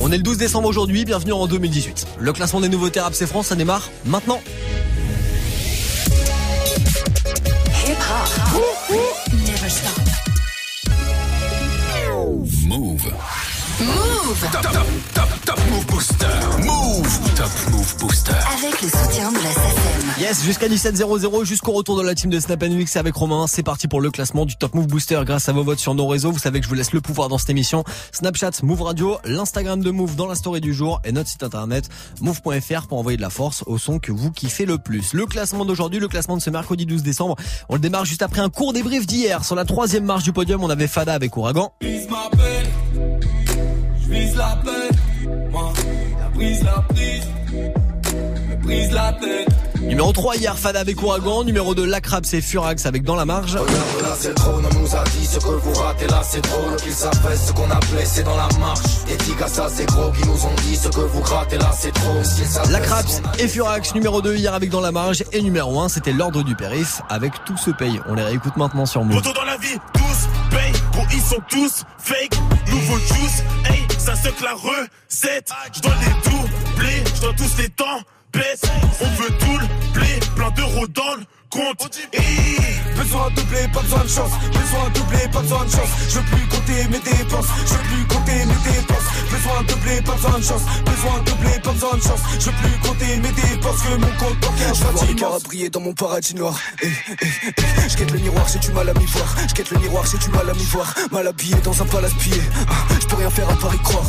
On est le 12 décembre aujourd'hui, bienvenue en 2018. Le classement des nouveautés rap c'est France, ça démarre maintenant. Move. Move. Top, top, top, top Move Booster. Move. Top Move Booster. Avec le soutien de la SACEM. Yes, jusqu'à 17.00, jusqu'au retour de la team de Snap Mix avec Romain. C'est parti pour le classement du Top Move Booster grâce à vos votes sur nos réseaux. Vous savez que je vous laisse le pouvoir dans cette émission. Snapchat, Move Radio, l'Instagram de Move dans la story du jour et notre site internet move.fr pour envoyer de la force au son que vous kiffez le plus. Le classement d'aujourd'hui, le classement de ce mercredi 12 décembre, on le démarre juste après un court débrief d'hier. Sur la troisième marche du podium, on avait Fada avec Ouragan. Je vise la paix, moi, la brise, la prise, la tête. Numéro 3 hier Fada avec Ouragan, numéro 2 Lacrap c'est Furax avec Dans la marge. Regarde là c'est le trône, on nous a dit ce que vous ratez. Là c'est drôle Qu'ils savent ce qu'on a blessé dans la marche. Des ça c'est gros qui nous ont dit ce que vous grattez là c'est trop a- et Furax numéro 2 hier avec Dans la marge. Et numéro 1 c'était l'ordre du périph avec Tout se paye. On les réécoute maintenant sur Move. Dans la vie, tous payent, gros ils sont tous fake, nouveau juice, hey, ça se la recette, je dois les doubler, je dois tous les temps, baisse, on veut tout le blé, plein d'euros dans le compte. Besoin de doubler, pas besoin de chance. Besoin de doubler, pas besoin de chance. Je veux plus compter mes dépenses. Je veux plus compter mes dépenses. Besoin de doubler, pas besoin de chance. Besoin de doubler, pas besoin de chance. Je veux plus compter mes dépenses. Que mon compte bancaire soit immense. briller dans mon paradis noir. Eh, eh, eh. Je quête le miroir, j'ai du mal à m'y voir. Je quête le miroir, j'ai du mal à m'y voir. Mal habillé dans un palace pillé. Ah, Je peux rien faire à part y croire.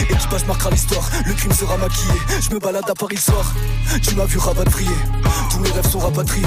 Équipage marquera l'histoire. Le crime sera maquillé. Je me balade à Paris le soir. Tu m'as vu rapatrier. Tous mes rêves sont rapatriés.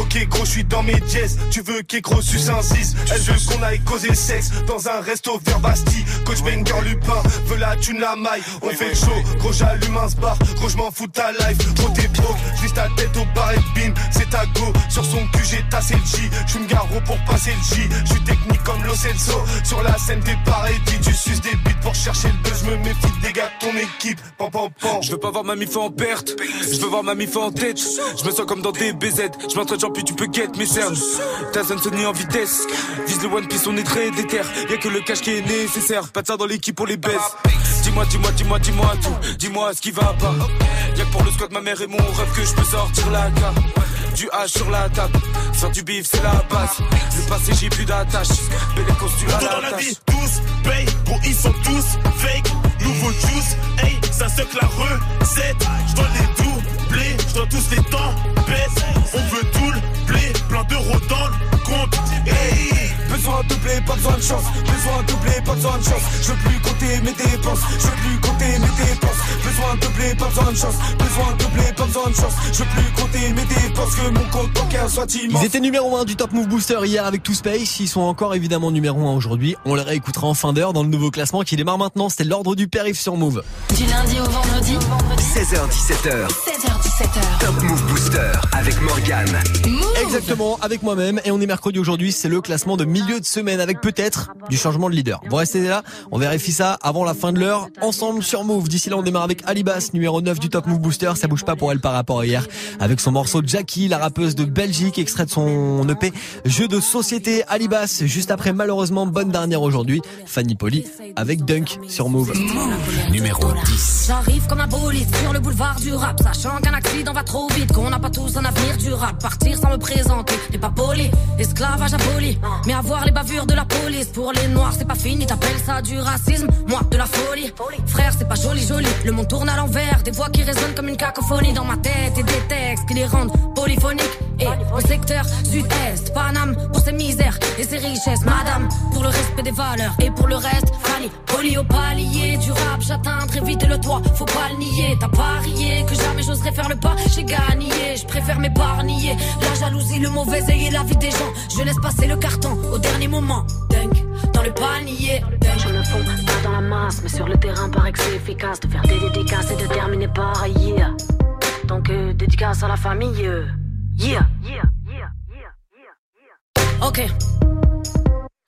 Ok gros je suis dans mes dièses. Tu veux qu'Egro suce un 6 Elle veut qu'on aille causer sexe Dans un resto vers Bastille. Coach Banger Lupin Veut la thune la maille. On fait show Gros j'allume un bar Gros je m'en fous de ta life Gros t'es broke Juste ta tête au bar et bim C'est ta go. Sur son cul j'ai tassé le J. J'suis garo pour passer le J. J'suis technique comme Lo Celso. Sur la scène t'es pareil Tu suces des bites pour chercher le buzz. Je me méfie des gars de ton équipe. Pam pam pam Je veux pas voir ma mif en perte, je veux voir ma mif en tête. Je me sens comme dans des BZ, je m'entraîne puis tu peux get mes cernes. Ta zone sonne en vitesse, vise le One Piece, on est très déter. Y'a que le cash qui est nécessaire, pas de ça dans l'équipe pour les baisse. Dis-moi, dis-moi, dis-moi, dis-moi tout, dis-moi ce qui va pas. Y'a que pour le squat ma mère et mon rêve que je peux sortir la carte. Du H sur la table, faire du bif c'est la base. Le passé j'ai plus d'attache, belle costume à Autant dans la la vie, tous payent, gros ils sont tous fake, nouveau juice, hey, ça se la recette, je dois les doubler, dois tous les temps, baisse, on veut tout le blé, plein d'euros dans le compte, hey. Besoin de doubler, pas besoin de chance. Besoin de doubler, pas besoin de chance. Je veux plus compter mes dépenses. Je veux plus compter mes dépenses. Besoin de doubler, pas besoin de chance. Besoin de doubler, pas besoin de chance. Je veux plus compter mes dépenses. Que mon compte bancaire soit immense. Ils étaient numéro 1 du Top Move Booster hier avec Two Space. Ils sont encore évidemment numéro 1 aujourd'hui. On les réécoutera en fin d'heure dans le nouveau classement qui démarre maintenant. C'était l'ordre du périph sur Move. Du lundi au vendredi, 16h17h. 16h17h. Top Move Booster avec Morgane. Move. Exactement, avec moi-même. Et on est mercredi aujourd'hui. C'est le classement de milieu de semaine avec peut-être du changement de leader. Vous restez là. On vérifie ça avant la fin de l'heure. Ensemble sur Move. D'ici là, on démarre avec Alibas, numéro 9 du Top Move Booster. Ça bouge pas pour elle par rapport à hier. Avec son morceau Jackie, la rappeuse de Belgique, extrait de son EP Jeu de société Alibas. Juste après, malheureusement, bonne dernière aujourd'hui. Fanny Poli avec Dunk sur Move. Numéro 10. J'arrive comme un bolide sur le boulevard du rap, sachant qu'un accident va trop vite, qu'on n'a pas tous un avenir durable. Partir sans me présenter n'est pas poli, esclavage aboli. Mais avoir les bavures de la police. Pour les noirs, c'est pas fini. T'appelles ça du racisme, moi de la folie. Frère, c'est pas joli, joli. Le monde tourne à l'envers, des voix qui résonnent comme une cacophonie dans ma tête et des textes qui les rendent polyphoniques. Et au secteur sud-est, Paname pour ses misères et ses richesses, madame, pour le respect des valeurs et pour le reste, Fanny, poli au palier. Du rap, j'atteindrai vite le toit, faut pas le nier, t'as parié que jamais j'oserais faire le pas, j'ai gagné, je préfère m'épargner, la jalousie, le mauvais œil et la vie des gens, je laisse passer le carton au dernier moment, dunk, dans le panier, dunk. Je me fonds pas dans la masse, mais sur le terrain paraît que c'est efficace de faire des dédicaces et de terminer par yeah. Donc euh, dédicace à la famille, euh, yeah. Ok.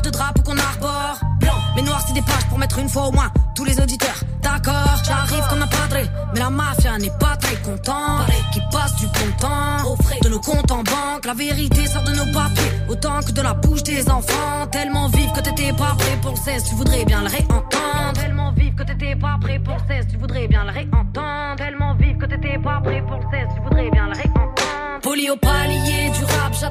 de drapeau qu'on arbore. Blanc, mais noir, c'est des pages pour mettre une fois au moins tous les auditeurs. D'accord, j'arrive comme un padré, mais la mafia n'est pas très contente. Qui passe du bon temps au frais de nos comptes en banque. La vérité sort de nos papiers, autant que de la bouche des enfants. Tellement vive que t'étais pas prêt pour le 16, tu voudrais bien le réentendre. Tellement vive que t'étais pas prêt pour le 16, tu voudrais bien le réentendre. Tellement vive que t'étais pas prêt pour le 16, tu voudrais bien le réentendre. Poli au palier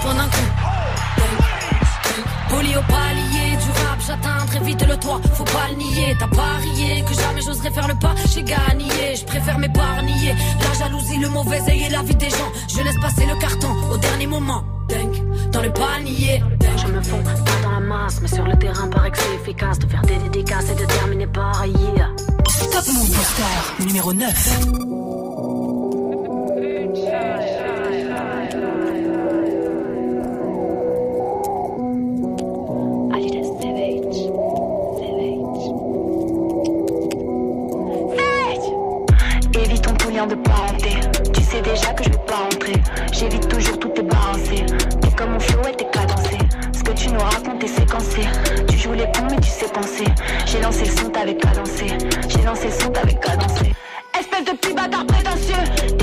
Dunk, 10 points d'un coup. Poli au palier du rap, j'atteins très vite le toit, faut pas le nier. T'as parié que jamais j'oserais faire le pas, j'ai gagné, je préfère m'épargner. La jalousie, le mauvais œil et la vie des gens, je laisse passer le carton au dernier moment. Dunk, dans le panier. Je me fonds pas dans la masse, mais sur le terrain, paraît que c'est efficace de faire des dédicaces et de terminer par yeah. Top Move Booster numéro 9. Déjà que je pas rentrer. J'évite toujours toutes tes balancées. T'es comme mon flow et t'es cadencé. Ce que tu nous racontes est séquencé. Tu joues les cons mais tu sais penser. J'ai lancé le son, t'avais cadencé. J'ai lancé le son, t'avais cadencé. Espèce de petit bâtard prétentieux.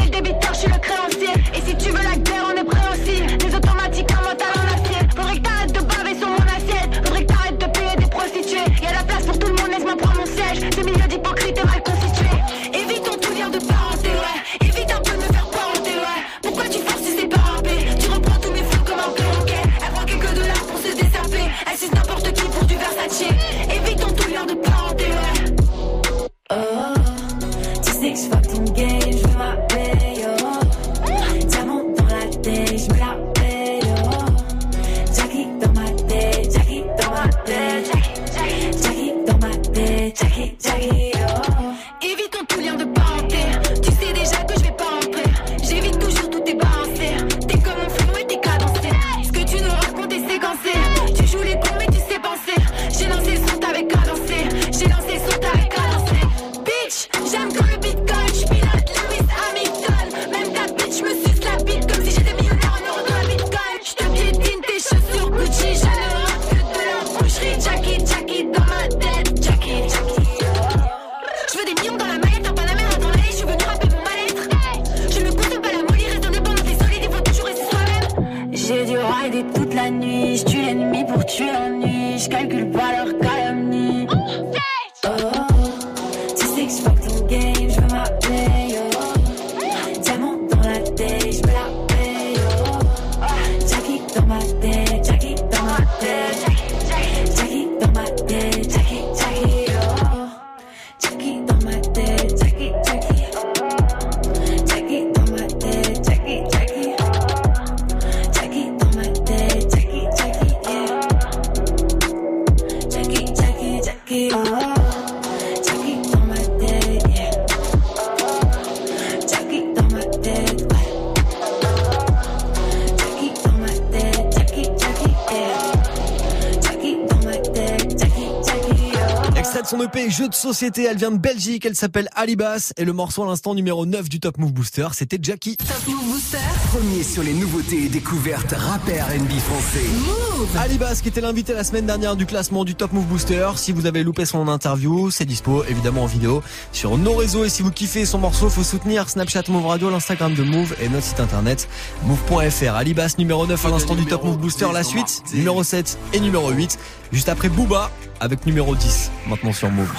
Extrait de son EP Jeu de société, elle vient de Belgique, elle s'appelle Alibas et le morceau à l'instant numéro 9 du Top Move Booster, c'était Jackie. Top Move Booster. Premier sur les nouveautés et découvertes rappeurs NB français. Move. Alibas qui était l'invité la semaine dernière du classement du Top Move Booster. Si vous avez loupé son interview, c'est dispo évidemment en vidéo sur nos réseaux et si vous kiffez son morceau, faut soutenir Snapchat Move Radio, l'Instagram de Move et notre site internet move.fr. Alibas numéro 9 à l'instant du Top Move Booster, la suite numéro 7 et numéro 8 juste après Booba avec numéro 10 maintenant sur Move.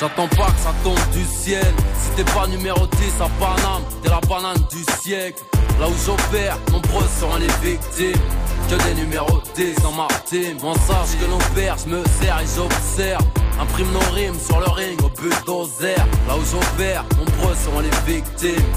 J'attends pas que ça tombe du ciel. Si t'es pas numéro 10 à Paname, t'es la banane du siècle. Là où j'opère, nombreux seront les victimes. Que des numéros 10 dans ma team. On sache que nos pères, je me sers et j'observe. Imprime nos rimes sur le ring au bulldozer. Là où j'opère, nombreux seront les victimes.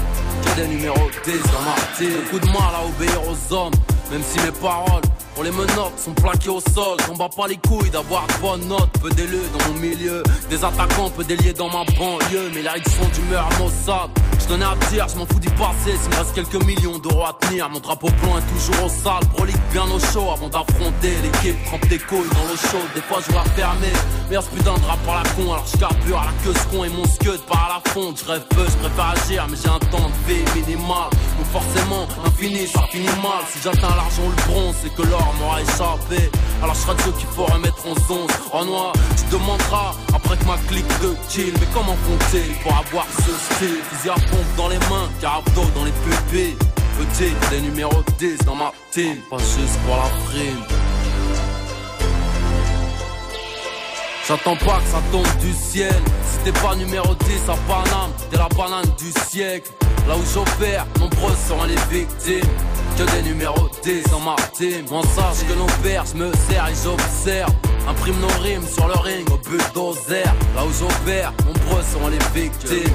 Que des numéros 10 dans ma team. Beaucoup de mal à obéir aux hommes, même si mes paroles pour les menottes sont plaquées au sol, j'en bats pas les couilles d'avoir de bonnes notes. Peu d'élus dans mon milieu, des attaquants, peu déliés dans ma banlieue. Mais là ils sont d'humeur maussade. Je tenais à dire, je m'en fous d'y passer. S'il me reste quelques millions d'euros à tenir, mon drapeau blanc est toujours au sale. Prolique bien au chaud avant d'affronter l'équipe. Trempe tes couilles dans l'eau chaude, des fois je vois fermer. Merde, putain de rap par la con, alors je carbure à la queue ce con et mon scud par à la fonte. Je rêve peu, je préfère agir, mais j'ai un temps de vie minimal. Donc forcément, infini, ça finit mal. Si j'atteins l'argent ou le bronze, c'est que l'or m'aura échappé. Alors je serai de ceux qu'il faut remettre en zone. En noir, tu demanderas après que ma clique de kill. Mais comment font-ils pour avoir ce style? Fusil à pompe dans les mains, carabdo dans les pupilles. Petit, des numéros 10 dans ma team, pas juste pour la prime. J'attends pas que ça tombe du ciel. Si t'es pas numéro 10 à Paname, t'es la banane du siècle. Là où j'opère, nombreux seront les victimes. Que des numéros 10 dans ma. On sache que pères, je me sers et j'observe. Imprime nos rimes sur le ring au bulldozer. Là où j'opère, nombreux seront les victimes.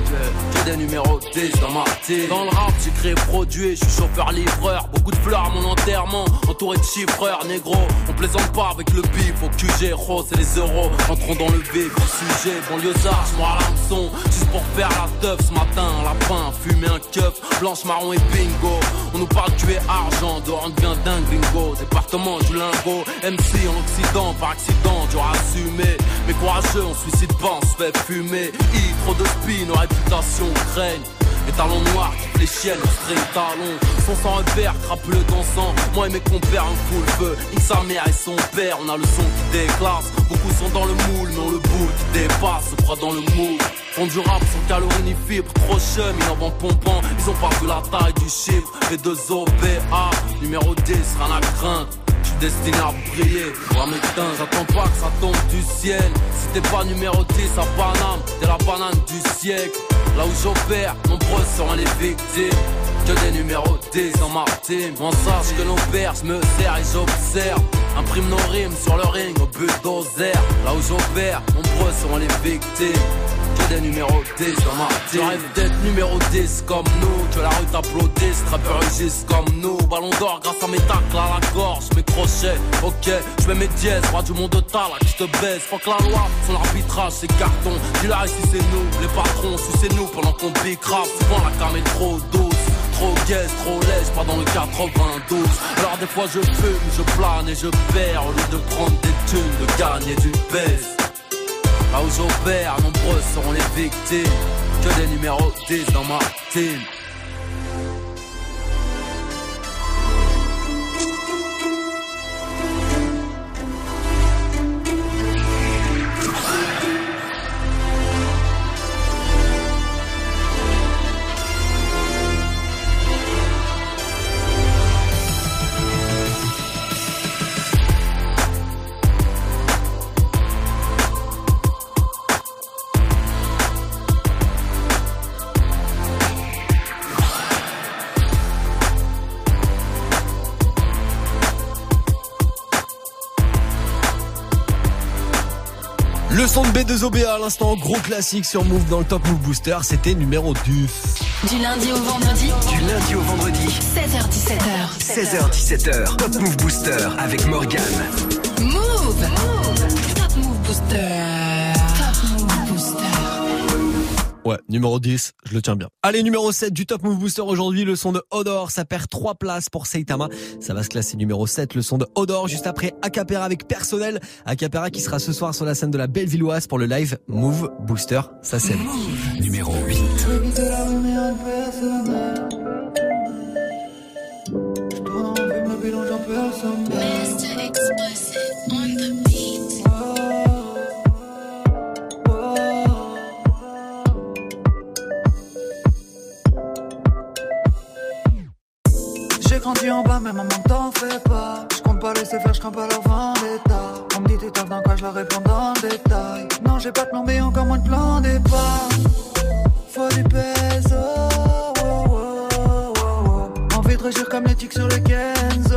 Que des numéros 10 dans ma team. Dans le rap, j'ai créé produit, je suis chauffeur-livreur. Beaucoup de fleurs à mon enterrement, entouré de chiffreurs, négro. On plaisante pas avec le bif au QG, rose et les euros. Entrons dans le vif du sujet, banlieusard, moi à l'hameçon. Juste pour faire la teuf ce matin, un lapin, fumer un keuf, blanche, marron et bingo. On nous parle tuer argent, dehors on devient dingue bingo. Département du lingot, MC en Occident, par accident, dur à assumer. Mais courageux, on suicide pas, on se fait fumer. I, trop de spin, nos réputations craignent. Les talons noirs qui les chiennes, straight talons Son sang repère, crapuleux dansant Moi et mes compères un full feu. Nique sa mère et son père, on a le son qui déclasse. Beaucoup sont dans le moule, mais on le boule qui dépasse. Se croit dans le moule. Font du rap sans calories ni fibres Trop chum, vont pompant. Ils ont pas vu la taille du chiffre. Les deux OPA, numéro 10, rien à craindre destiné à briller, teints, j'attends pas que ça tombe du ciel. Si t'es pas numéro 10 à t'es la banane du siècle. Là où j'opère, nombreux seront les victimes. Que des numéros 10 dans ma team. On sache que nos pères, me sers et j'observe. Imprime nos rimes sur le ring au bulldozer. Là où j'opère, nombreux seront les victimes. Des numéros 10 dans ma team. Je rêve d'être numéro 10 comme nous. Que la rue t'applaudisse, trappeur rugisse comme nous. Ballon d'or grâce à mes tacles à la gorge, mes crochets. Ok, je mets mes dièses, roi du monde de là qui te baisse. Faut que la loi, son arbitrage, c'est carton. Dis là, ici c'est nous, les patrons, c'est nous pendant qu'on bicrave. Souvent la cam est trop douce. Trop gaze, trop lèche, pas dans le 92 Alors des fois je fume, je plane et je perds Au lieu de prendre des thunes, de gagner du baisse Là où j'opère, nombreux seront les victimes. Que des numéros 10 dans ma team son de B2OBA à l'instant, gros classique sur Move dans le Top Move Booster, c'était numéro 10. Du lundi au vendredi. Du lundi au vendredi. 16h17h. 16h17h. Top Move Booster avec Morgan. Move. Top Move Booster. Ouais, numéro 10, je le tiens bien. Allez, numéro 7 du Top Move Booster aujourd'hui, le son de Odor, ça perd 3 places pour Saitama. Ça va se classer numéro 7, le son de Odor, juste après Acapera avec Personnel. Acapera qui sera ce soir sur la scène de la Bellevilloise pour le live Move Booster, ça c'est Numéro 8. Mr. grandi en bas, mais maman t'en fais pas. Je compte pas laisser faire, je crains pas leur vendetta. On me dit t'es top dans quoi, je leur réponds dans le détail. Non, j'ai pas de plan B, encore moins de plan départ. Faut du peso. oh, oh, oh, oh. Envie de régir comme les tics sur les Kenzo.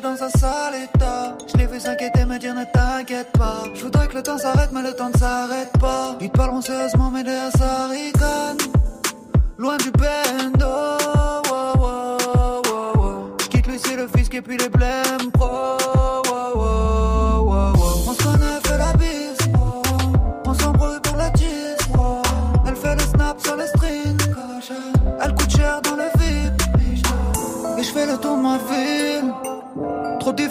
Dans un sale état. Je l'ai vu s'inquiéter, me dire ne t'inquiète pas. Je voudrais que le temps s'arrête, mais le temps ne s'arrête pas. Ils te parleront sérieusement, mais derrière ça ricane. Loin du bendo. oh, oh, oh, oh. Je quitte Lucie, le fisc et puis les blèmes pro. On se fait la bise. On s'embrouille pour la tisse. Elle fait le snap sur les strings. Elle coûte cher dans le vide. Et je fais le tour ma ville.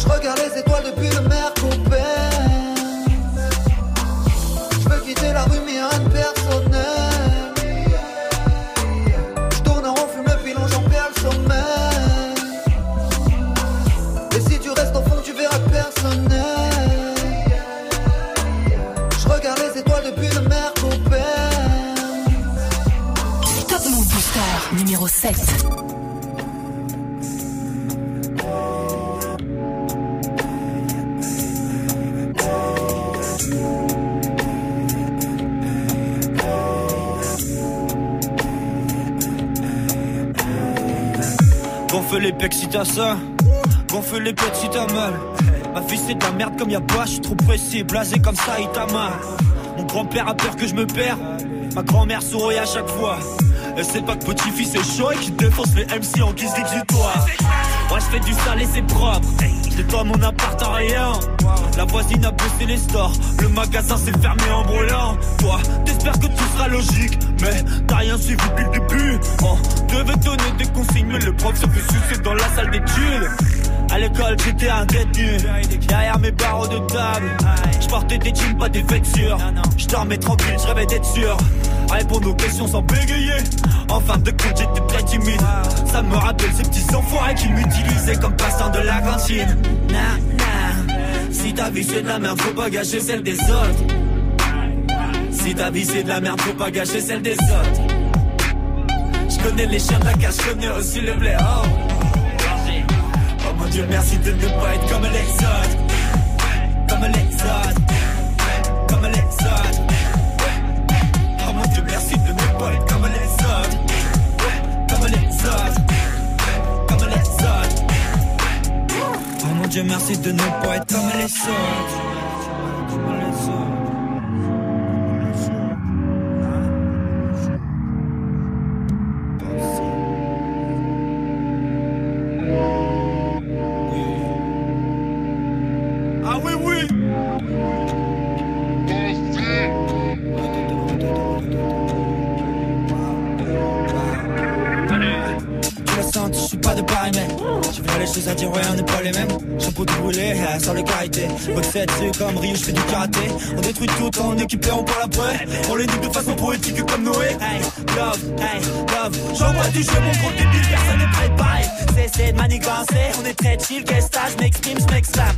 Je regarde les étoiles depuis le Mercopel. Je veux quitter la rue, mais rien de personnel. Je tourne en rond, fume le pilon, j'en perds le sommeil. Et si tu restes au fond, tu verras personnel. Je regarde les étoiles depuis le Mercopel. Top Move Booster numéro 7. Gonfle les pecs si t'as ça, gonfle les pecs si t'as mal. Ma fille c'est de la merde comme y'a pas, je suis trop pressé, blasé comme ça, il t'a mal. Mon grand-père a peur que je me perds, ma grand-mère sourit à chaque fois. Elle sait pas que petit-fils est chaud et qu'il défonce les MC en guise d'exutoire. Moi je fais du sale et c'est propre, j'ai toi mon appart en rien. La voisine a baissé les stores, le magasin s'est fermé en brûlant. Toi, t'espères que tout sera logique, mais t'as rien suivi depuis le début. On devait donner des consignes, mais le prof se fait sucer dans la salle d'études. À l'école, j'étais un détenu. Derrière mes barreaux de table, je des jeans, pas des vêtures. Je dormais tranquille, je rêvais d'être sûr. Répondre aux questions sans bégayer. En fin de compte, j'étais très timide. Ça me rappelle ces petits enfoirés qui m'utilisaient comme passant de la cantine. Si ta vie c'est de la merde, faut pas gâcher celle des autres. Si ta de la merde, faut pas gâcher celle des autres. Je connais les chiens de la cache, connais aussi le blé. Oh. Oh mon dieu, merci de ne pas être comme les autres. Comme les autres. Comme les autres. Oh mon dieu, merci de ne pas être comme les autres. Comme les autres. Comme les autres. Oh mon dieu, merci de ne pas être comme les autres. 7 comme Ryu, je fais du karaté. On détruit tout en équipant, on parle après. On les dit de façon poétique comme Noé. Hey, love, hey, love. J'envoie du jeu, mon gros débile, personne n'est préparé. Cessez de manigancer, on est très chill, qu'est-ce que je m'exprime, je m'exclame.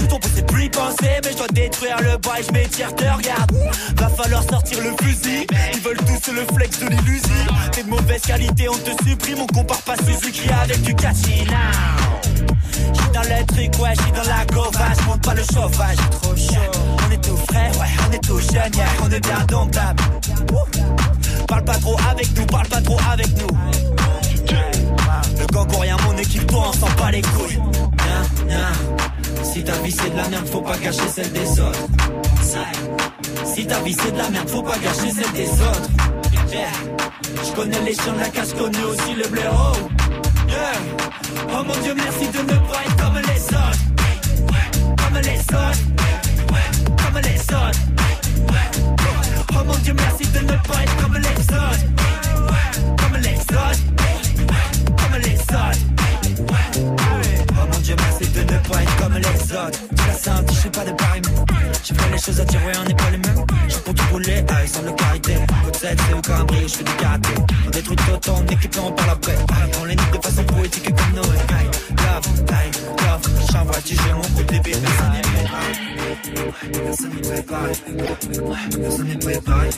Je ton c'est plus penser, mais je dois détruire le bail, je m'étire, te regarde. Va falloir sortir le fusil, ils veulent tous le flex de l'illusie. T'es de mauvaise qualité, on te supprime, on compare pas Suzuki avec du Kachina. J'suis dans le truc, ouais, j'suis dans la gova, j'monte pas le chauffage, trop chaud. On est tout frais, ouais, on est tout jeune, yeah, on est bien domptable. Parle pas trop avec nous, parle pas trop avec nous. Le gang rien, mon équipe, toi, on les couilles. Si ta vie c'est de la merde, faut pas gâcher celle des autres. Si ta vie c'est de la merde, faut pas gâcher celle des autres. Je connais les chiens de la casse, connais aussi le blaireau. Yeah. Oh mon dieu, merci de pas être comme les autres. Comme les autres. Comme les autres. Oh mon dieu, merci de pas être comme les autres. Comme les autres. Comme les autres. Oh mon dieu, merci de ne pas être comme les autres. Tu la sens, je sais pas de pareil. J'ai les choses à dire, on n'est pas les mêmes. J'ai rouler, ah, ils sont le karité. Votre tête, c'est au je fais du karaté. On détruit tout, on équipe, on parle après? On les nique de façon poétique comme Noé. Aïe, love, aïe, love. J'envoie du jeu, mon n'est préparé.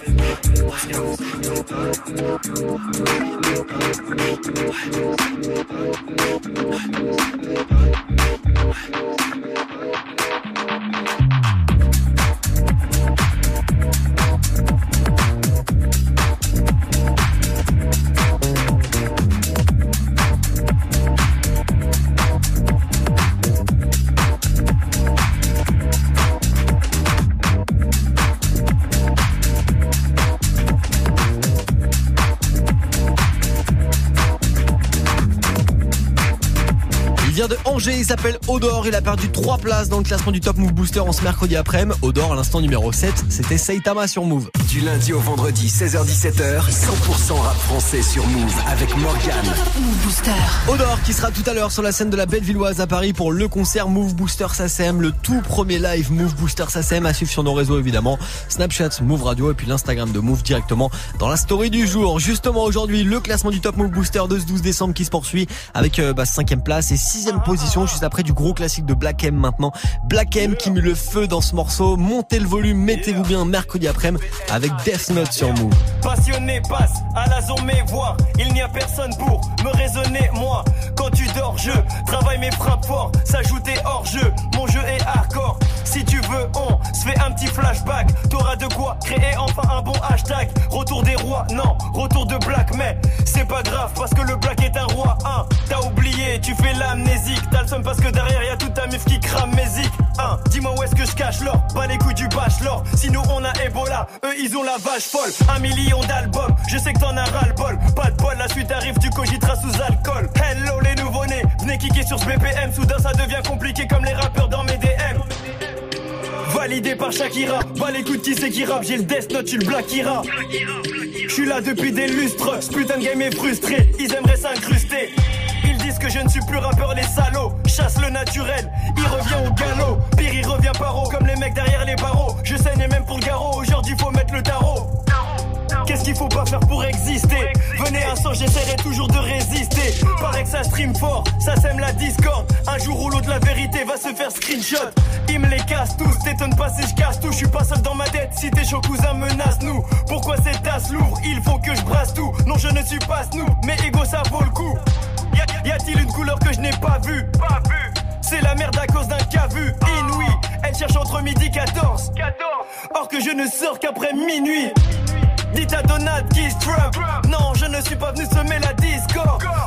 De Angers, il s'appelle Odor, il a perdu 3 places dans le classement du Top Move Booster en ce mercredi après-midi. Odor à l'instant numéro 7, c'était Saitama sur Move. Du lundi au vendredi, 16h-17h, 100% rap français sur Move avec Morgan. Move Booster. Odor qui sera tout à l'heure sur la scène de la Bellevilloise à Paris pour le concert Move Booster SACEM, le tout premier live Move Booster SACEM à suivre sur nos réseaux évidemment, Snapchat, Move Radio et puis l'Instagram de Move directement dans la story du jour. Justement aujourd'hui, le classement du Top Move Booster de ce 12 décembre qui se poursuit avec euh, bah, 5 place et 6 position juste après du gros classique de Black M maintenant. Black M qui met le feu dans ce morceau. Montez le volume, mettez-vous bien mercredi après-midi avec Death Note sur Move. Passionné passe à la zone mais voir Il n'y a personne pour me raisonner moi. Quand tu dors je travaille mes frappes fort S'ajouter hors jeu. Mon jeu est hardcore. Si tu veux on se fait un petit flashback. T'auras de quoi créer enfin un bon hashtag. Retour des rois non. Retour de Black mais c'est pas grave Parce que le Black tu fais l'amnésique T'as le seum parce que derrière y a toute ta meuf qui crame mes zik hein. Dis-moi où est-ce que je cache l'or Pas les couilles du bachelor. Sinon on a Ebola Eux ils ont la vache folle. Un million d'albums Je sais que t'en as ras-le-bol. Pas de bol la suite arrive tu cogiteras sous alcool. Hello les nouveau-nés Venez kicker sur ce BPM Soudain ça devient compliqué comme les rappeurs dans mes DM Validé par Shakira Pas les coups de qui c'est qui rappe. J'ai le Death Note, tu le Black Ira. Je suis là depuis des lustres Ce putain de game est frustré. Ils aimeraient s'incruster que je ne suis plus rappeur, les salauds. Chasse le naturel, il revient au galop. Pire, il revient paro, comme les mecs derrière les barreaux. Je saigne même pour le garrot, aujourd'hui faut mettre le tarot. Qu'est-ce qu'il faut pas faire pour exister? Venez un sang, j'essaierai toujours de résister. Paraît que ça stream fort, ça sème la discorde. Un jour ou l'autre, la vérité va se faire screenshot. Ils me les cassent tous, t'étonnes pas si je casse tout. Je suis pas seul dans ma tête, si tes chaud cousin menace-nous. Pourquoi cette tasse lourde Il faut que je brasse tout. Non, je ne suis pas nous, mais ego ça vaut le coup. Y, y a-t-il une couleur que je n'ai pas vue Pas vue. C'est la merde à cause d'un cas vu inouï. Elle cherche entre midi 14. 14. Or que je ne sors qu'après minuit. Dites à Donald qui Trump Non, je ne suis pas venu semer la disco.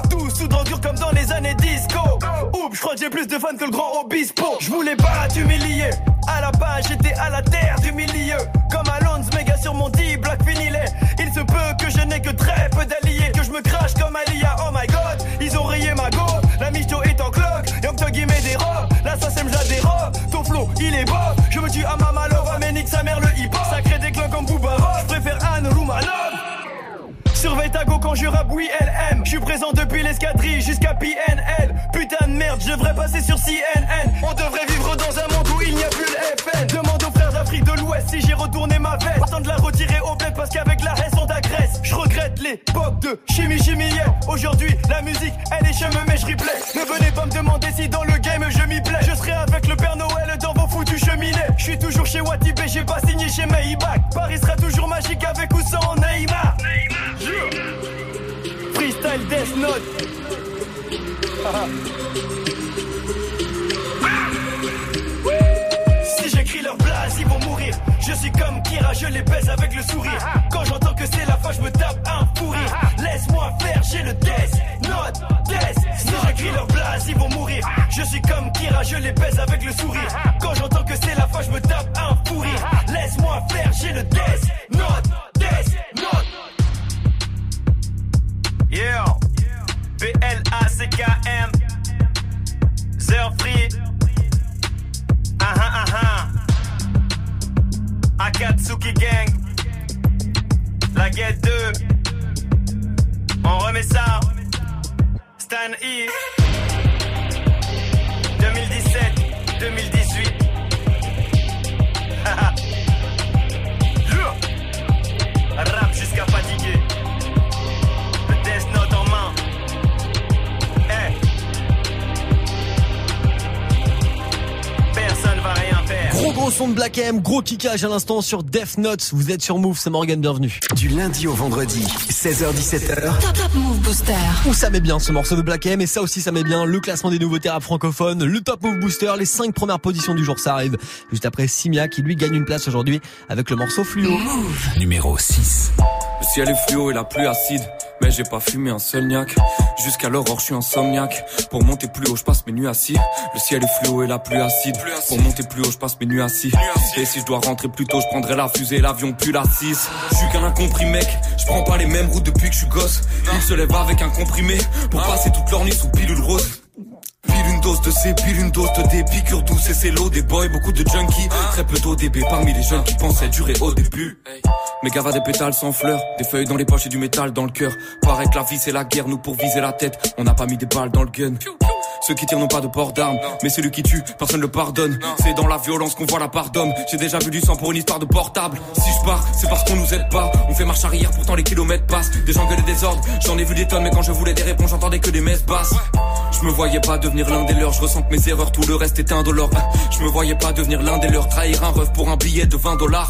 Tout sous drogue comme dans les années disco. Oups, je crois que j'ai plus de fans que le grand Obispo. Je voulais pas t'humilier. À la base, j'étais à la terre du milieu. Comme Alonso, méga sur mon dit Black Finilé. Il se peut que je n'ai que très peu d'alliés. Que je me crache comme Alia. Oh my god, ils ont ma. La micho est en cloque. Young Toggy met des robes. La dérobe. Ton flow, il est beau. Je me tue à Mama Love. Mais nique sa mère le hip hop. Ça crée des cloques comme Booba. Je préfère Anne Roumanoff. Surveille ta go quand je rappe, oui, aime. Je suis présent depuis l'escadrille jusqu'à PNL. Putain, de merde, je devrais passer sur CNN. On devrait vivre dans un monde où il n'y a plus le FN. Demande aux frères d'Afrique de l'Ouest si j'ai retourné ma veste. Temps de la retirer au bled parce qu'avec la t'agresse. Regrette l'époque de chimie chimie. Aujourd'hui, la musique, elle est chemin mais je replay. Ne venez pas me demander si dans le game je m'y plais. Je serai avec le Père Noël dans vos foutus cheminets. Je suis toujours chez Watibé, j'ai pas signé chez Maybach. Paris sera toujours magique avec ou sans Neymar. Freestyle Death Note. Je suis comme Kira, je les baise avec le sourire. Quand j'entends que c'est la fin, je me tape un fou rire. Laisse-moi faire, j'ai le death, note, death. Si j'écris leur blase, ils vont mourir. Je suis comme Kira, je les baise avec le sourire. Quand j'entends que c'est la fin, je me tape un fou rire. Laisse-moi faire, j'ai le death, note, death, note. Yeah, B-L-A-C-K-M, Zerfree. Ah ah ah ah. Akatsuki Gang. La guette 2. On remet ça. Stan E. 2017, 2018. Gros gros son de Black M, gros kickage à l'instant sur Death Note. Vous êtes sur Move, c'est Morgan, bienvenue. Du lundi au vendredi, 16h17h. Top Top Move Booster. Où ça met bien ce morceau de Black M et ça aussi ça met bien le classement des nouveautés rap francophones, le Top Move Booster, les 5 premières positions du jour ça arrive. Juste après Simia qui lui gagne une place aujourd'hui avec le morceau Fluo. Numéro 6. Le ciel est fluo et la pluie acide, mais j'ai pas fumé un seul niaque. Jusqu'à l'aurore, je suis insomniaque. Pour monter plus haut, je passe mes nuits assis. Le ciel est fluo et la pluie acide. Pour monter plus haut, je passe mes nuits Et si je dois rentrer plus tôt, je prendrai la fusée, l'avion plus la 6. Je suis qu'un incompris mec, je prends pas les mêmes routes depuis que je suis gosse. Ils se lèvent avec un comprimé pour passer toute leur nuit sous pilule rose. Pile une dose de C, pile une dose de D, piqûre douce et c'est l'eau des boys, beaucoup de junkies, très peu d'ODB parmi les jeunes qui pensaient durer au début. Mes gavas des pétales sans fleurs, des feuilles dans les poches et du métal dans le cœur. Paraît que la vie c'est la guerre, nous pour viser la tête, on n'a pas mis des balles dans le gun. Ceux qui tirent n'ont pas de port d'armes, mais celui qui tue, personne ne le pardonne. C'est dans la violence qu'on voit la part d'homme. J'ai déjà vu du sang pour une histoire de portable. Si je pars, c'est parce qu'on nous aide pas. On fait marche arrière, pourtant les kilomètres passent. Des gens gueulent des ordres, j'en ai vu des tonnes, mais quand je voulais des réponses, j'entendais que des messes basses. Je me voyais pas devenir l'un des leurs, je ressens que mes erreurs, tout le reste est indolore. Je me voyais pas devenir l'un des leurs, trahir un rêve pour un billet de 20 dollars.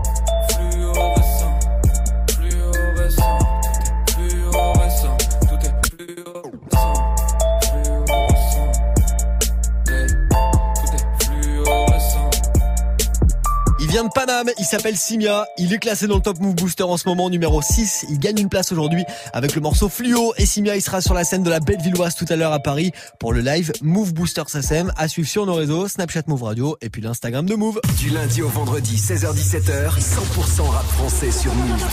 Vient de Paname, il s'appelle Simia, il est classé dans le Top Move Booster en ce moment, numéro 6. Il gagne une place aujourd'hui avec le morceau Fluo et Simia il sera sur la scène de la Bellevilloise tout à l'heure à Paris pour le live Move Booster SSM à suivre sur nos réseaux, Snapchat Move Radio et puis l'Instagram de Move. Du lundi au vendredi, 16h17h, 100% rap français sur Move.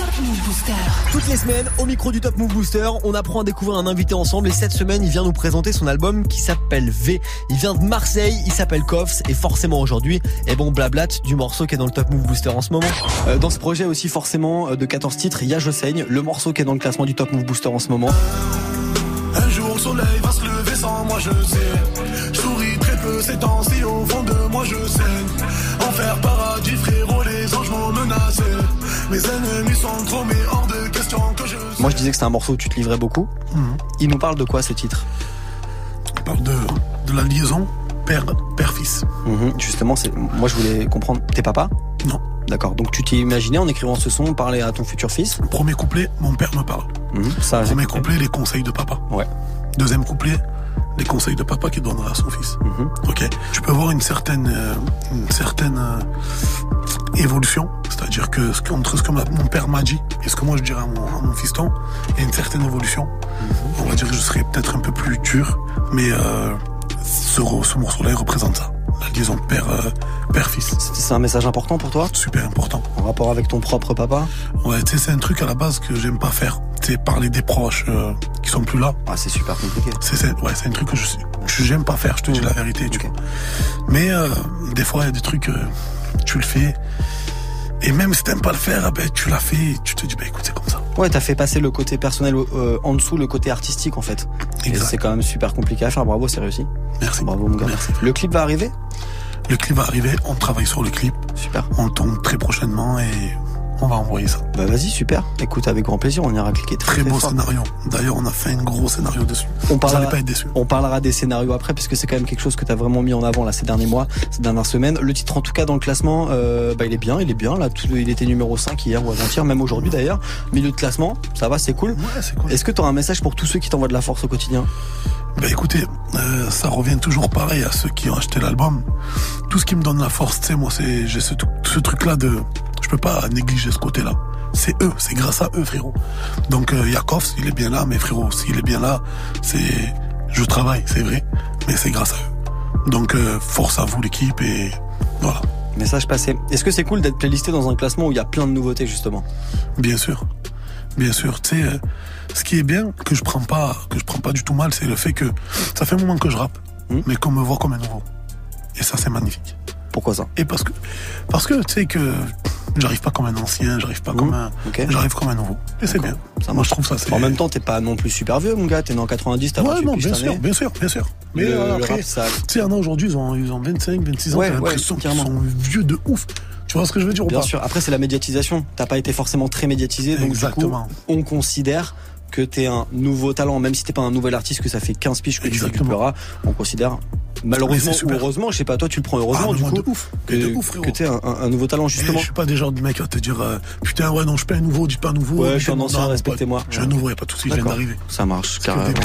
Toutes les semaines, au micro du Top Move Booster, on apprend à découvrir un invité ensemble et cette semaine, il vient nous présenter son album qui s'appelle V. Il vient de Marseille, il s'appelle Koffs et forcément aujourd'hui, eh bon, blablate du morceau qui est dans le Top Move Booster en ce moment. Euh, dans ce projet aussi forcément euh, de 14 titres, il y a Je saigne, le morceau qui est dans le classement du Top Move Booster en ce moment. Un jour le soleil va se lever sans moi je sais Je souris très peu ces temps-ci au fond de moi je saigne Enfer paradis frérot les anges m'ont menacé Mes ennemis sont trop mais hors de question que je Moi je disais que c'était un morceau où tu te livrais beaucoup. Mhm. Il nous parle de quoi ce titre? Il parle de, de la liaison père, père-fils. Mhm. Justement, c'est moi je voulais comprendre. T'es papa? Non. D'accord. Donc tu t'es imaginé en écrivant ce son parler à ton futur fils Premier couplet, mon père me parle. Mhm. Ça, Premier couplet, les conseils de papa. Ouais. Deuxième couplet, les conseils de papa qu'il donnera à son fils. Mhm. Ok. Je peux voir une certaine, euh, une certaine euh, évolution, c'est-à-dire que ce entre ce que ma- mon père m'a dit et ce que moi je dirais à mon, à mon fiston, il y a une certaine évolution. Mhm. On va dire que je serais peut-être un peu plus dur, mais euh, ce, ce morceau-là, il représente ça. La liaison père, euh, père-fils. C'est un message important pour toi? Super important. En rapport avec ton propre papa? Ouais, tu sais, c'est un truc à la base que j'aime pas faire. C'est parler des proches euh, qui sont plus là. Ah, c'est super compliqué. C'est, ouais, c'est un truc que je j'aime pas faire, je te dis la vérité, tu vois. Mais euh, des fois, il y a des trucs, euh, tu le fais. Et même si t'aimes pas le faire, ah ben, tu l'as fait, et tu te dis, bah écoute, c'est comme ça. Ouais, t'as fait passer le côté personnel euh, en dessous, le côté artistique en fait. Et c'est quand même super compliqué à faire. Bravo, c'est réussi. Merci. Bravo mon gars. Le clip va arriver? Le clip va arriver, on travaille sur le clip. Super. On le tourne très prochainement et on va envoyer ça. Bah vas-y, super. Écoute, avec grand plaisir, on ira cliquer très, Très très beau fort. scénario. D'ailleurs, on a fait un gros scénario dessus. On parlera, pas être déçus. on parlera des scénarios après parce que c'est quand même quelque chose que tu as vraiment mis en avant là ces derniers mois, ces dernières semaines. Le titre en tout cas dans le classement, euh, bah, il est bien, il est bien là. Tout- il était numéro 5 hier ou avant-hier, même aujourd'hui d'ailleurs. Milieu de classement, ça va, c'est cool. Est-ce que tu auras un message pour tous ceux qui t'envoient de la force au quotidien? Bah écoutez, euh, ça revient toujours pareil à ceux qui ont acheté l'album. Tout ce qui me donne la force, tu sais, moi, c'est j'ai ce, ce truc-là de, je peux pas négliger ce côté-là. C'est eux, c'est grâce à eux, frérot. Donc euh, Yakov, il est bien là, mais frérot, s'il est bien là, c'est, je travaille, c'est vrai, mais c'est grâce à eux. Donc euh, force à vous l'équipe et voilà. Message passé. Est-ce que c'est cool d'être playlisté dans un classement où il y a plein de nouveautés justement? Bien sûr, bien sûr. Tu sais, euh, ce qui est bien que je prends pas, que je prends pas du tout mal, c'est le fait que ça fait un moment que je rappe, mais qu'on me voit comme un nouveau. Et ça, c'est magnifique. Pourquoi ça? Et parce que, parce que tu sais que j'arrive pas comme un ancien, j'arrive pas comme un, j'arrive comme un nouveau. Et c'est bien. Ça Moi, je trouve ça. En même temps, t'es pas non plus super vieux, mon gars. T'es né en 90, t'as Ouais, 28 non, bien sûr, bien sûr, bien sûr. Mais Le- euh, après, ça- tu sais, aujourd'hui, ils ont, ils ont 25, 26 ans, Ouais, l'impression qu'ils sont vieux de ouf. Tu vois ce que je veux dire ou Bien pas sûr. Après, c'est la médiatisation. T'as pas été forcément très médiatisé, donc Exactement. du coup, on considère que t'es un nouveau talent, même si t'es pas un nouvel artiste, que ça fait 15 piges que tu fais du rap, on considère malheureusement ou heureusement, je sais pas, toi tu le prends heureusement Ah, du coup de ouf. que, de ouf, frérot. que t'es un, un- un nouveau talent Et justement. je suis pas des genres de mecs à te dire euh, putain ouais non je suis pas un nouveau, dis pas nouveau. Ouais, je suis un ancien, respectez-moi. Je suis un nouveau, y a pas de souci, je viens d'arriver. Ça marche, carrément.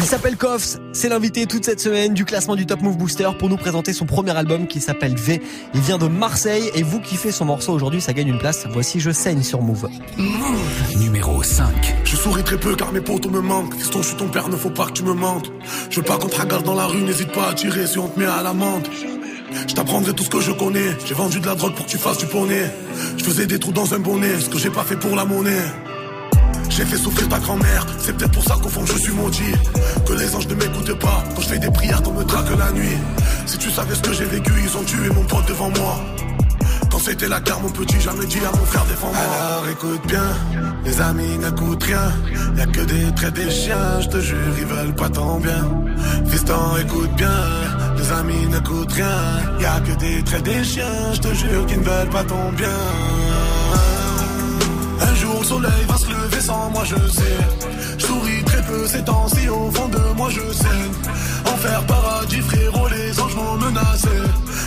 Il s'appelle Koffs, c'est l'invité toute cette semaine du classement du Top Move Booster pour nous présenter son premier album qui s'appelle V. Il vient de Marseille et vous kiffez son morceau aujourd'hui, ça gagne une place. Voici Je saigne sur Move. Numéro 5. Je souris très peu car mes potos me manquent. Fiston, je suis ton père, ne faut pas que tu me mentes. Je veux pas qu'on te regarde dans la rue, n'hésite pas à tirer si on te met à l'amende. Je t'apprendrai tout ce que je connais. J'ai vendu de la drogue pour que tu fasses du poney. Je faisais des trous dans un bonnet, ce que j'ai pas fait pour la monnaie. J'ai fait souffrir ta grand-mère, c'est peut-être pour ça qu'au fond je suis maudit. Que les anges ne m'écoutent pas quand je fais des prières qu'on me traque la nuit. Si tu savais ce que j'ai vécu, ils ont tué mon pote devant moi. Quand c'était la guerre, mon petit, jamais dit à mon frère défends-moi. Alors écoute bien, les amis n'écoutent rien. Y'a que des traits des chiens, je te jure, ils veulent pas ton bien. Fiston, écoute bien, les amis n'écoutent rien. Y'a que des traits des chiens, je te jure, qu'ils ne veulent pas ton bien. Un jour le soleil va se lever sans moi je sais. Je souris très peu ces temps-ci au fond de moi je saigne Enfer paradis frérot les anges m'ont menacé.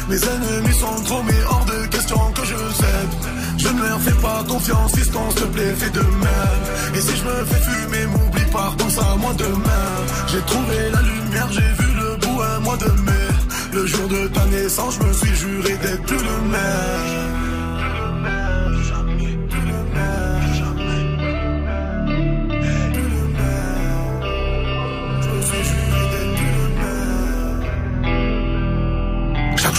Mes ennemis sont trop mais hors de question que je cède Je ne leur fais pas confiance si s'il te plaît fais de même. Et si je me fais fumer m'oublie pas pense à moi demain. J'ai trouvé la lumière j'ai vu le bout un mois de mai. Le jour de ta naissance je me suis juré d'être plus le même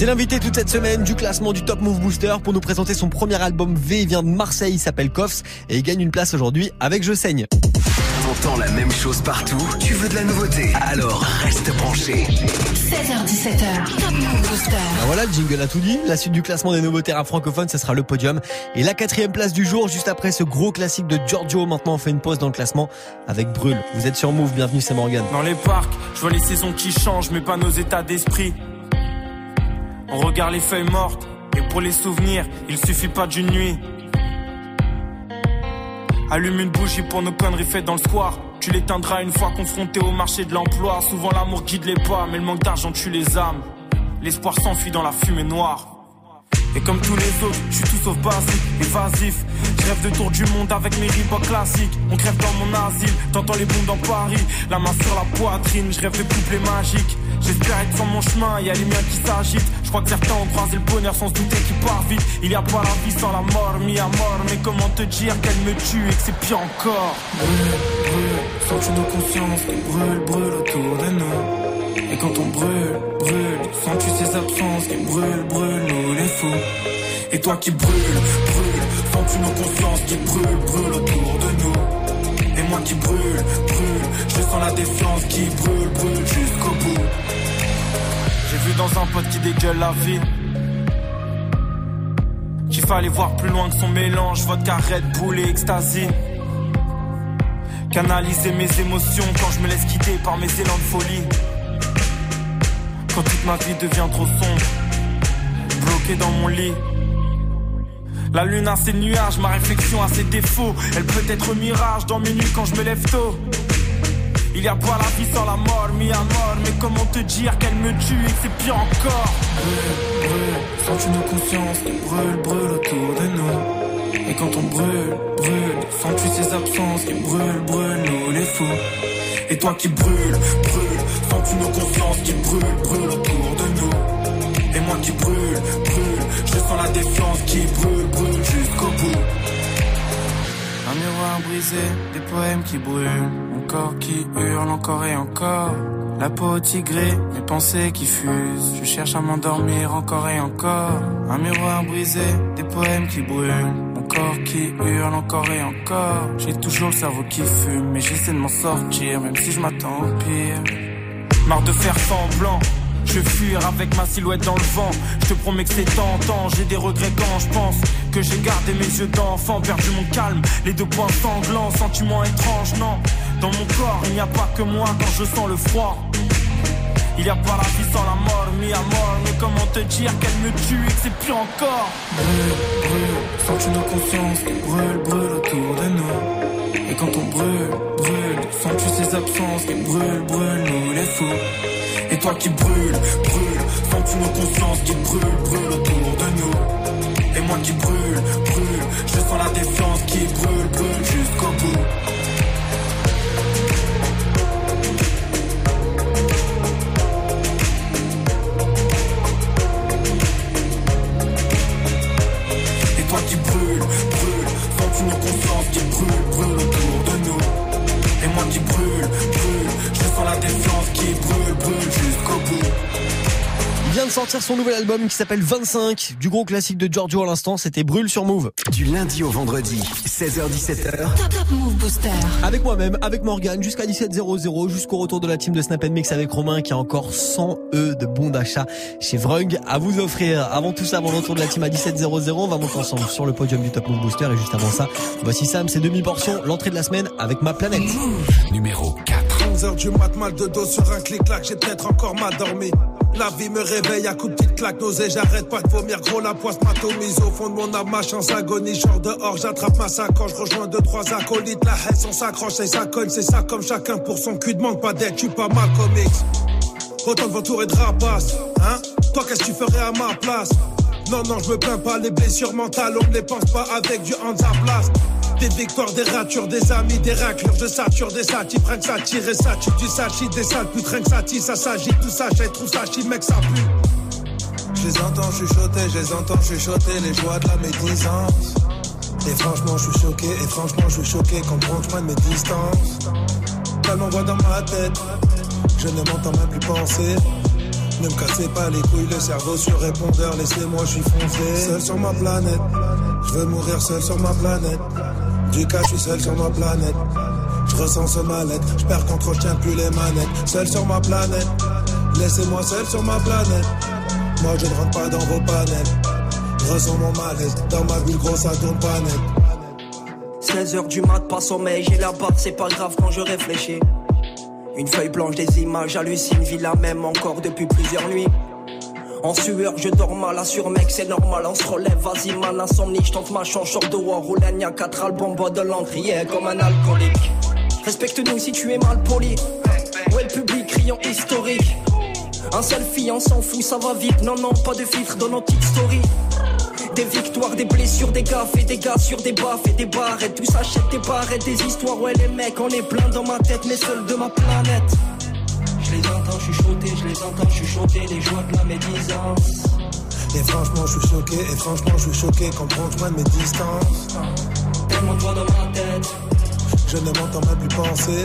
C'est l'invité toute cette semaine du classement du Top Move Booster pour nous présenter son premier album V. Il vient de Marseille, il s'appelle Koffs et il gagne une place aujourd'hui avec Je saigne. T'entends la même chose partout Tu veux de la nouveauté Alors reste branché. 16h17h. Top Move Booster. Ben voilà, le jingle a tout dit. La suite du classement des nouveautés rap francophones, ce sera le podium. Et la quatrième place du jour, juste après ce gros classique de Giorgio. Maintenant, on fait une pause dans le classement avec Brûle. Vous êtes sur Move, bienvenue, c'est Morgan. Dans les parcs, je vois les saisons qui changent, mais pas nos états d'esprit. On regarde les feuilles mortes, et pour les souvenirs, il suffit pas d'une nuit. Allume une bougie pour nos conneries faites dans le square. Tu l'éteindras une fois confronté au marché de l'emploi. Souvent l'amour guide les pas, mais le manque d'argent tue les âmes. L'espoir s'enfuit dans la fumée noire. Et comme tous les autres, je suis tout sauf basique, évasif. Je rêve de tour du monde avec mes Reeboks classiques. On crève dans mon asile, t'entends les bombes dans Paris. La main sur la poitrine, je rêve de couplets magiques. J'espère être sur mon chemin, y a les miens qui s'agitent. Je crois que certains ont croisé le bonheur sans se douter qu'il part vite. Il y a pas la vie sans la mort, mis à mort. Mais comment te dire qu'elle me tue et que c'est pire encore? Brûle, brûle, sens-tu nos consciences qui brûlent, brûlent autour de nous? Et quand on brûle, brûle, sens-tu ces absences qui brûlent, brûlent nous les fous? Et toi qui brûles, brûle, sens-tu nos consciences qui brûlent, brûlent autour de nous? Et moi qui brûle, brûle, je sens la défiance qui brûle, brûle jusqu'au bout. J'ai vu dans un pote qui dégueule la vie. Qu'il fallait voir plus loin que son mélange, vodka, Red Bull et ecstasy. Canaliser mes émotions quand je me laisse quitter par mes élans de folie. Quand toute ma vie devient trop sombre, bloqué dans mon lit. La lune a ses nuages, ma réflexion a ses défauts. Elle peut être mirage dans mes nuits quand je me lève tôt. Il y a pas la vie sans la mort, mis à. Mais comment te dire qu'elle me tue et que c'est pire encore? Brûle, brûle, sens-tu nos consciences qui brûlent, brûlent autour de nous? Et quand on brûle, brûle, sens-tu ces absences qui brûlent, brûlent nous les fous? Et toi qui brûles, brûle, sens-tu nos consciences qui brûlent, brûlent autour de nous? Et moi qui brûle, brûle, je sens la défiance qui brûle, brûle jusqu'au bout. Un miroir brisé, des poèmes qui brûlent, mon corps qui hurle encore et encore. La peau tigrée, mes pensées qui fusent. Je cherche à m'endormir encore et encore. Un miroir brisé, des poèmes qui brûlent. Qui hurle encore et encore. J'ai toujours le cerveau qui fume, mais j'essaie de m'en sortir, même si je m'attends au pire. Marre de faire semblant. Je fuir avec ma silhouette dans le vent. Je te promets que c'est tentant. J'ai des regrets quand je pense que j'ai gardé mes yeux d'enfant, perdu mon calme, les deux points sanglants, sentiments étranges, non. Dans mon corps, il n'y a pas que moi quand je sens le froid. Il n'y a pas la vie sans la mort, mis à mort. Mais comment te dire qu'elle me tue et que c'est pire encore? Brûle, brûle, sens-tu nos consciences qui brûlent, brûlent autour de nous? Et quand on brûle, brûle, sens-tu ces absences qui brûlent, brûlent nous les fous? Et toi qui brûles, brûle, sens-tu nos consciences qui brûlent, brûlent autour de nous? Et moi qui brûle, brûle, je sens la défiance qui brûle, brûle jusqu'au bout. De sortir son nouvel album qui s'appelle 25, du gros classique de Giorgio à l'instant, c'était Brûle sur Move. Du lundi au vendredi, 16h17h. Top Top Move Booster. Avec moi-même, avec Morgan, jusqu'à 17h00, jusqu'au retour de la team de Snap Mix avec Romain qui a encore 100 E de bons d'achat chez Vrung à vous offrir. Avant tout ça, avant le retour de la team à 17h00, on va monter ensemble sur le podium du Top Move Booster et juste avant ça, voici Sam, ses demi-portions, l'entrée de la semaine avec ma planète. Numéro 4. 11h du mat, mal de dos sur un clic-clac, j'ai peut-être encore mal dormi. La vie me réveille à coups de petites claques, nausée, j'arrête pas de vomir, gros la poisse m'atomise au fond de mon âme, ma chance agonie, genre dehors, j'attrape ma sacoche, rejoins deux, trois acolytes, la haine on s'accroche et ça cogne, c'est ça comme chacun pour son cul, demande pas d'aide, tu pas mal comics. Autant de vautours et de rapaces, hein? Toi qu'est-ce que tu ferais à ma place? Non, non, je me plains pas, les blessures mentales, on ne les pense pas avec du hands Des victoires, des ratures, des amis, des raclures, de sature, des satis, que ça tire et ça tue, du sachi, des sales putes, que ça ça s'agit, tout ça, trouve ça chi, mec, ça pue. Je les entends chuchoter, je les entends chuchoter, les joies de la médisance. Et franchement, je suis choqué, et franchement, je suis choqué quand je de mes distances. Pas m'envoie dans ma tête, je ne m'entends même plus penser. Ne me cassez pas les couilles, le cerveau sur répondeur, laissez-moi, je suis foncé. Seul sur ma planète, je veux mourir seul sur ma planète. Du cas, je suis seul sur ma planète. Je ressens ce mal-être, je perds contre, je tiens plus les manettes. Seul sur ma planète, laissez-moi seul sur ma planète. Moi, je ne rentre pas dans vos panels. Je ressens mon malaise, dans ma bulle grosse, tourne pas net. 16h du mat, pas sommeil, j'ai la barre, c'est pas grave quand je réfléchis. Une feuille blanche, des images, hallucine, vis la même encore depuis plusieurs nuits. En sueur, je dors mal, assure mec, c'est normal, on se relève, vas-y man, insomnie, je tente ma chance, short de war, roulagne, quatre albums, bois de l'encrier comme un alcoolique. Respecte-nous si tu es mal poli. Ouais, le public, criant historique. Un selfie, on s'en fout, ça va vite, non, non, pas de filtre dans nos petites stories. Des victoires, des blessures, des gaffes et des gars sur des baffes et des barrettes. Tout s'achète des barrettes, des histoires. Ouais, les mecs, on est plein dans ma tête, mais seul de ma planète. Je les entends chuchoter, je les entends chuchoter, les joies de la médisance. Et franchement, je suis choqué, et franchement, je suis choqué quand prend loin de mes distances. Tellement de voix dans ma tête. Je ne m'entends même plus penser.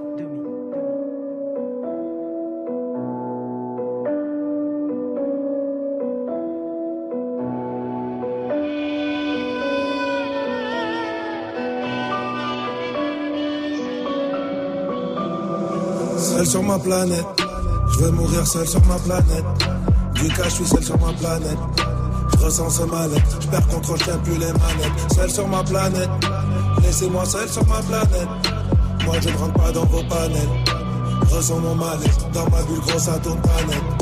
Sur ma planète. Je veux mourir seul sur ma planète. Du cas, je suis seul sur ma planète. Je ressens ce mal-être. Je perds contrôle, je plus les manettes. Seul sur ma planète. Laissez-moi seul sur ma planète. Moi, je ne rentre pas dans vos panels. Je ressens mon mal-être. Dans ma bulle grosse, ça tourne pas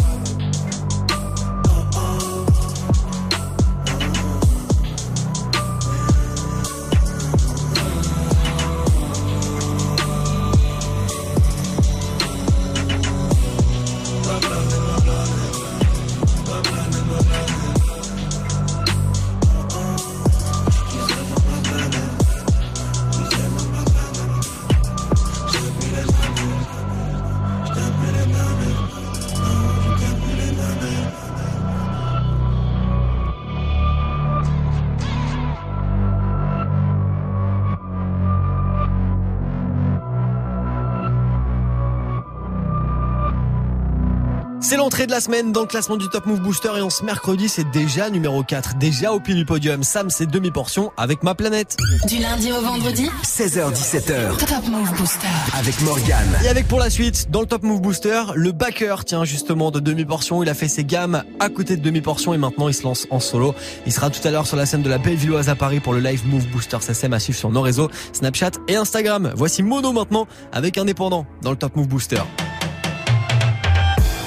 l'entrée de la semaine dans le classement du Top Move Booster et en ce mercredi, c'est déjà numéro 4, déjà au pied du podium. Sam, c'est demi-portion avec ma planète. Du lundi au vendredi 16h17h. Top Move Booster. Avec Morgan. Et avec pour la suite, dans le Top Move Booster, le backer, tient justement, de demi-portion. Il a fait ses gammes à côté de demi-portion et maintenant il se lance en solo. Il sera tout à l'heure sur la scène de la Bellevilloise à Paris pour le live Move Booster SSM à suivre sur nos réseaux, Snapchat et Instagram. Voici Mono maintenant avec Indépendant dans le Top Move Booster.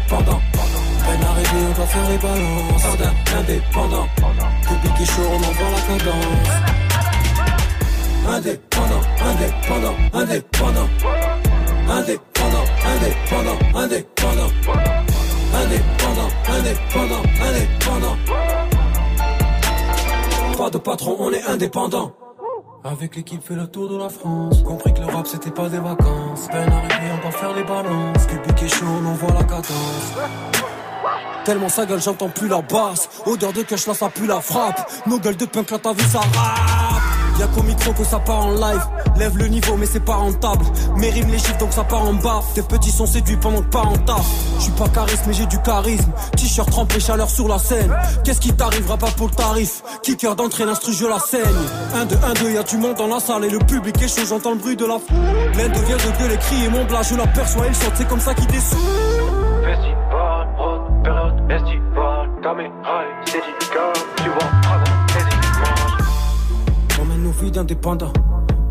indépendant. Peine arrivée, on doit faire les balances. Indépendant. Tout Public chaud, on envoie la cadence. Indépendant, indépendant, indépendant. Indépendant, indépendant, indépendant. Indépendant, indépendant, indépendant. Pas de patron, on est indépendant. Avec l'équipe fait le tour de la France. Compris que le rap c'était pas des vacances. Peine arrivée on va faire les balances. Public est chaud on envoie la cadence. Tellement sa gueule j'entends plus la basse. Odeur de cash là ça pue la frappe. Nos gueules de punk là t'as vu ça rap Y'a qu'au micro que ça part en live. Lève le niveau mais c'est pas rentable. Mes rimes les chiffres donc ça part en bas. Tes petits sont séduits pendant que pas en taf Je suis pas charisme mais j'ai du charisme. T-shirt trempé chaleur sur la scène. Qu'est-ce qui t'arrivera pas pour le tarif? Kicker d'entrée l'instru je la saigne. 1 2 1 2 y'a du monde dans la salle et le public est chaud j'entends le bruit de la foule. L'aide vient de gueuler crier mon blague je l'aperçois il saute c'est comme ça qu'il descend. Festival, road, période D'indépendants.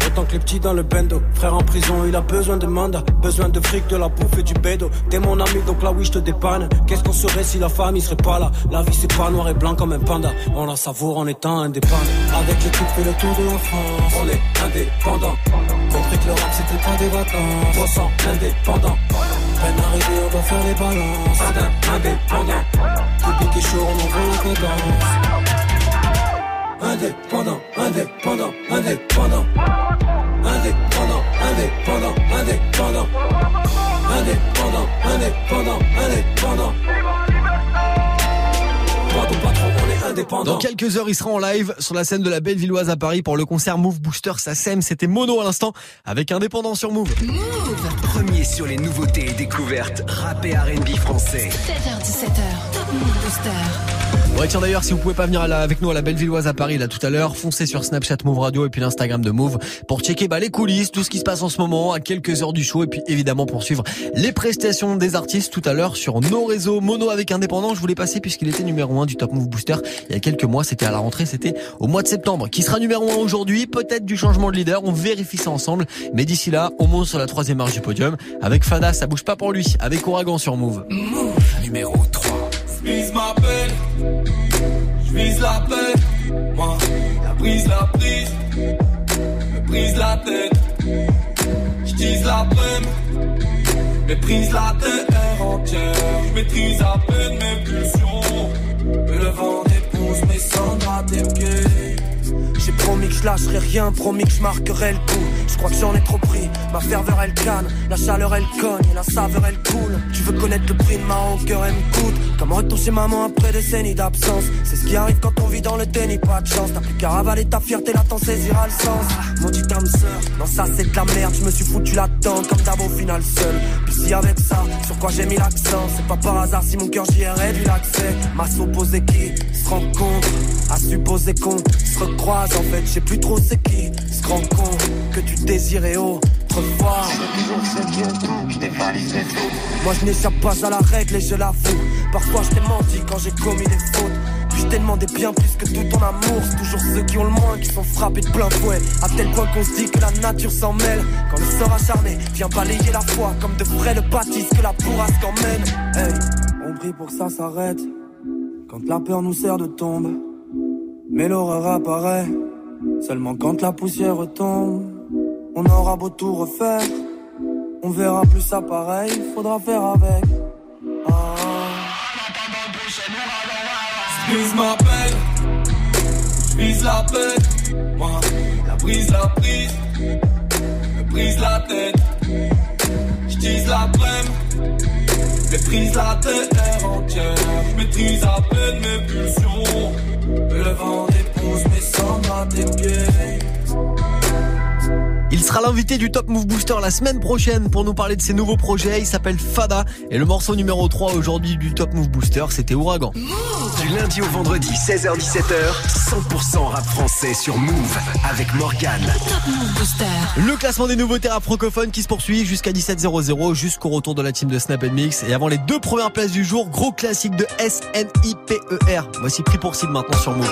Autant que les petits dans le bendo. Frère en prison, il a besoin de mandat. Besoin de fric, de la bouffe et du bédo. T'es mon ami, donc là oui, je te dépanne. Qu'est-ce qu'on serait si la famille serait pas là? La vie, c'est pas noir et blanc comme un panda. On la savoure en étant indépendant. Avec l'équipe, fait le tour de la France. On est indépendant. Compris que le rap, c'était pas des vacances. 300 indépendant. Peine arrivée, on doit faire les balances. Indé- Indépendant. Public est chaud, on envoie la cadence. Indépendant, indépendant, indépendant. Indépendant, indépendant, indépendant. Indépendant, indépendant, indépendant. Pas de patron, on est indépendant. Dans quelques heures, il sera en live sur la scène de la Bellevilloise à Paris pour le concert Move Booster SACEM. C'était Mono à l'instant avec Indépendant sur Move. Premier sur les nouveautés et découvertes rap et R&B français. 7h17h, Top Move Booster. Ouais, tiens d'ailleurs, si vous pouvez pas venir à la- avec nous à la Bellevilloise à Paris là tout à l'heure, foncez sur Snapchat Move Radio et puis l'Instagram de Move pour checker bah, les coulisses, tout ce qui se passe en ce moment à quelques heures du show et puis évidemment pour suivre les prestations des artistes tout à l'heure sur nos réseaux Mono avec Indépendant. Je voulais passer puisqu'il était numéro 1 du Top Move Booster il y a quelques mois, c'était à la rentrée, c'était au mois de septembre. Qui sera numéro 1 aujourd'hui? Peut-être du changement de leader, on vérifie ça ensemble. Mais d'ici là, on monte sur la troisième marche du podium avec Fada, ça bouge pas pour lui, avec Ouragan sur Move. Numéro j'vise la paix. Moi, la brise, la prise, me brise la tête. J'tise la peine, méprise la terre entière. J'maîtrise à peine mes pulsions. Le vent dépose mes cendres à tes pieds. Promis que je lâcherai rien, promis que je marquerai le coup. Je crois que j'en ai trop pris. Ma ferveur elle canne, la chaleur elle cogne et la saveur elle coule. Tu veux connaître le prix de ma rancœur, elle me coûte. Comme retour chez maman après des décennies d'absence. C'est ce qui arrive quand on vit dans le déni, pas de chance. T'as plus ta fierté, là t'en saisiras le sens. Maudite âme sœur, non ça c'est de la merde. Je me suis foutu là-dedans comme d'hab au final seul. Avec ça, sur quoi j'ai mis l'accent, c'est pas par hasard si mon cœur j'y ai réduit l'accès. Ma s'opposer qui se rencontre, à supposer qu'on se recroise. En fait, je sais plus trop c'est qui se rend compte que tu désirais autrefois. Moi je n'échappe pas à la règle et je l'avoue. Parfois je t'ai menti quand j'ai commis des fautes. Puis demandé bien plus que tout ton amour. Toujours ceux qui ont le moins qui sont frappés de plein fouet. À tel point qu'on se dit que la nature s'en mêle. Quand le sort acharné vient balayer la foi comme de frais le bâtisse que la bourrasque emmène. Hey, on prie pour que ça s'arrête. Quand la peur nous sert de tombe. Mais l'horreur apparaît seulement quand la poussière retombe. On aura beau tout refaire, on verra plus ça pareil, faudra faire avec. Ah. J'vise ma peine, j'vise la paix. Moi, la brise, la prise, me brise la tête. J'tise la brème, méprise la terre entière. J'maîtrise à peine mes pulsions. Le vent dépose mes cendres à tes pieds. Il sera l'invité du Top Move Booster la semaine prochaine pour nous parler de ses nouveaux projets. Il s'appelle Fada et le morceau numéro 3 aujourd'hui du Top Move Booster, c'était Ouragan. Du lundi au vendredi, 16h17h, 100% rap français sur Move avec Morgane. Top Move Booster. Le classement des nouveautés rap francophones qui se poursuit jusqu'à 17h00 jusqu'au retour de la team de Snap Mix. Et avant les deux premières places du jour, gros classique de S-N-I-P-E-R. Voici Prix pour cible maintenant sur Move.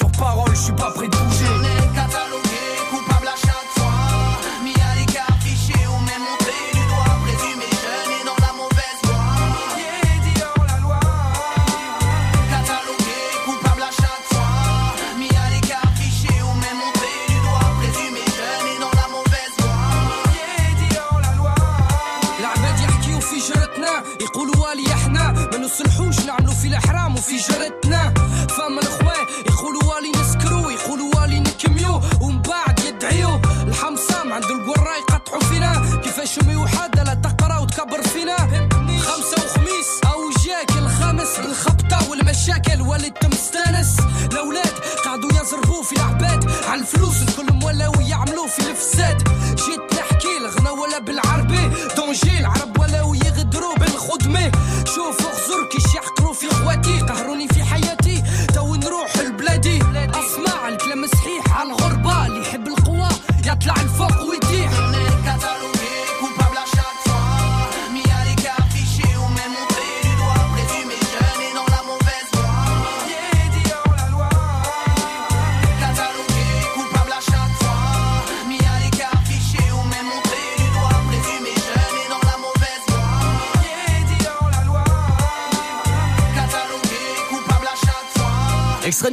Sur parole,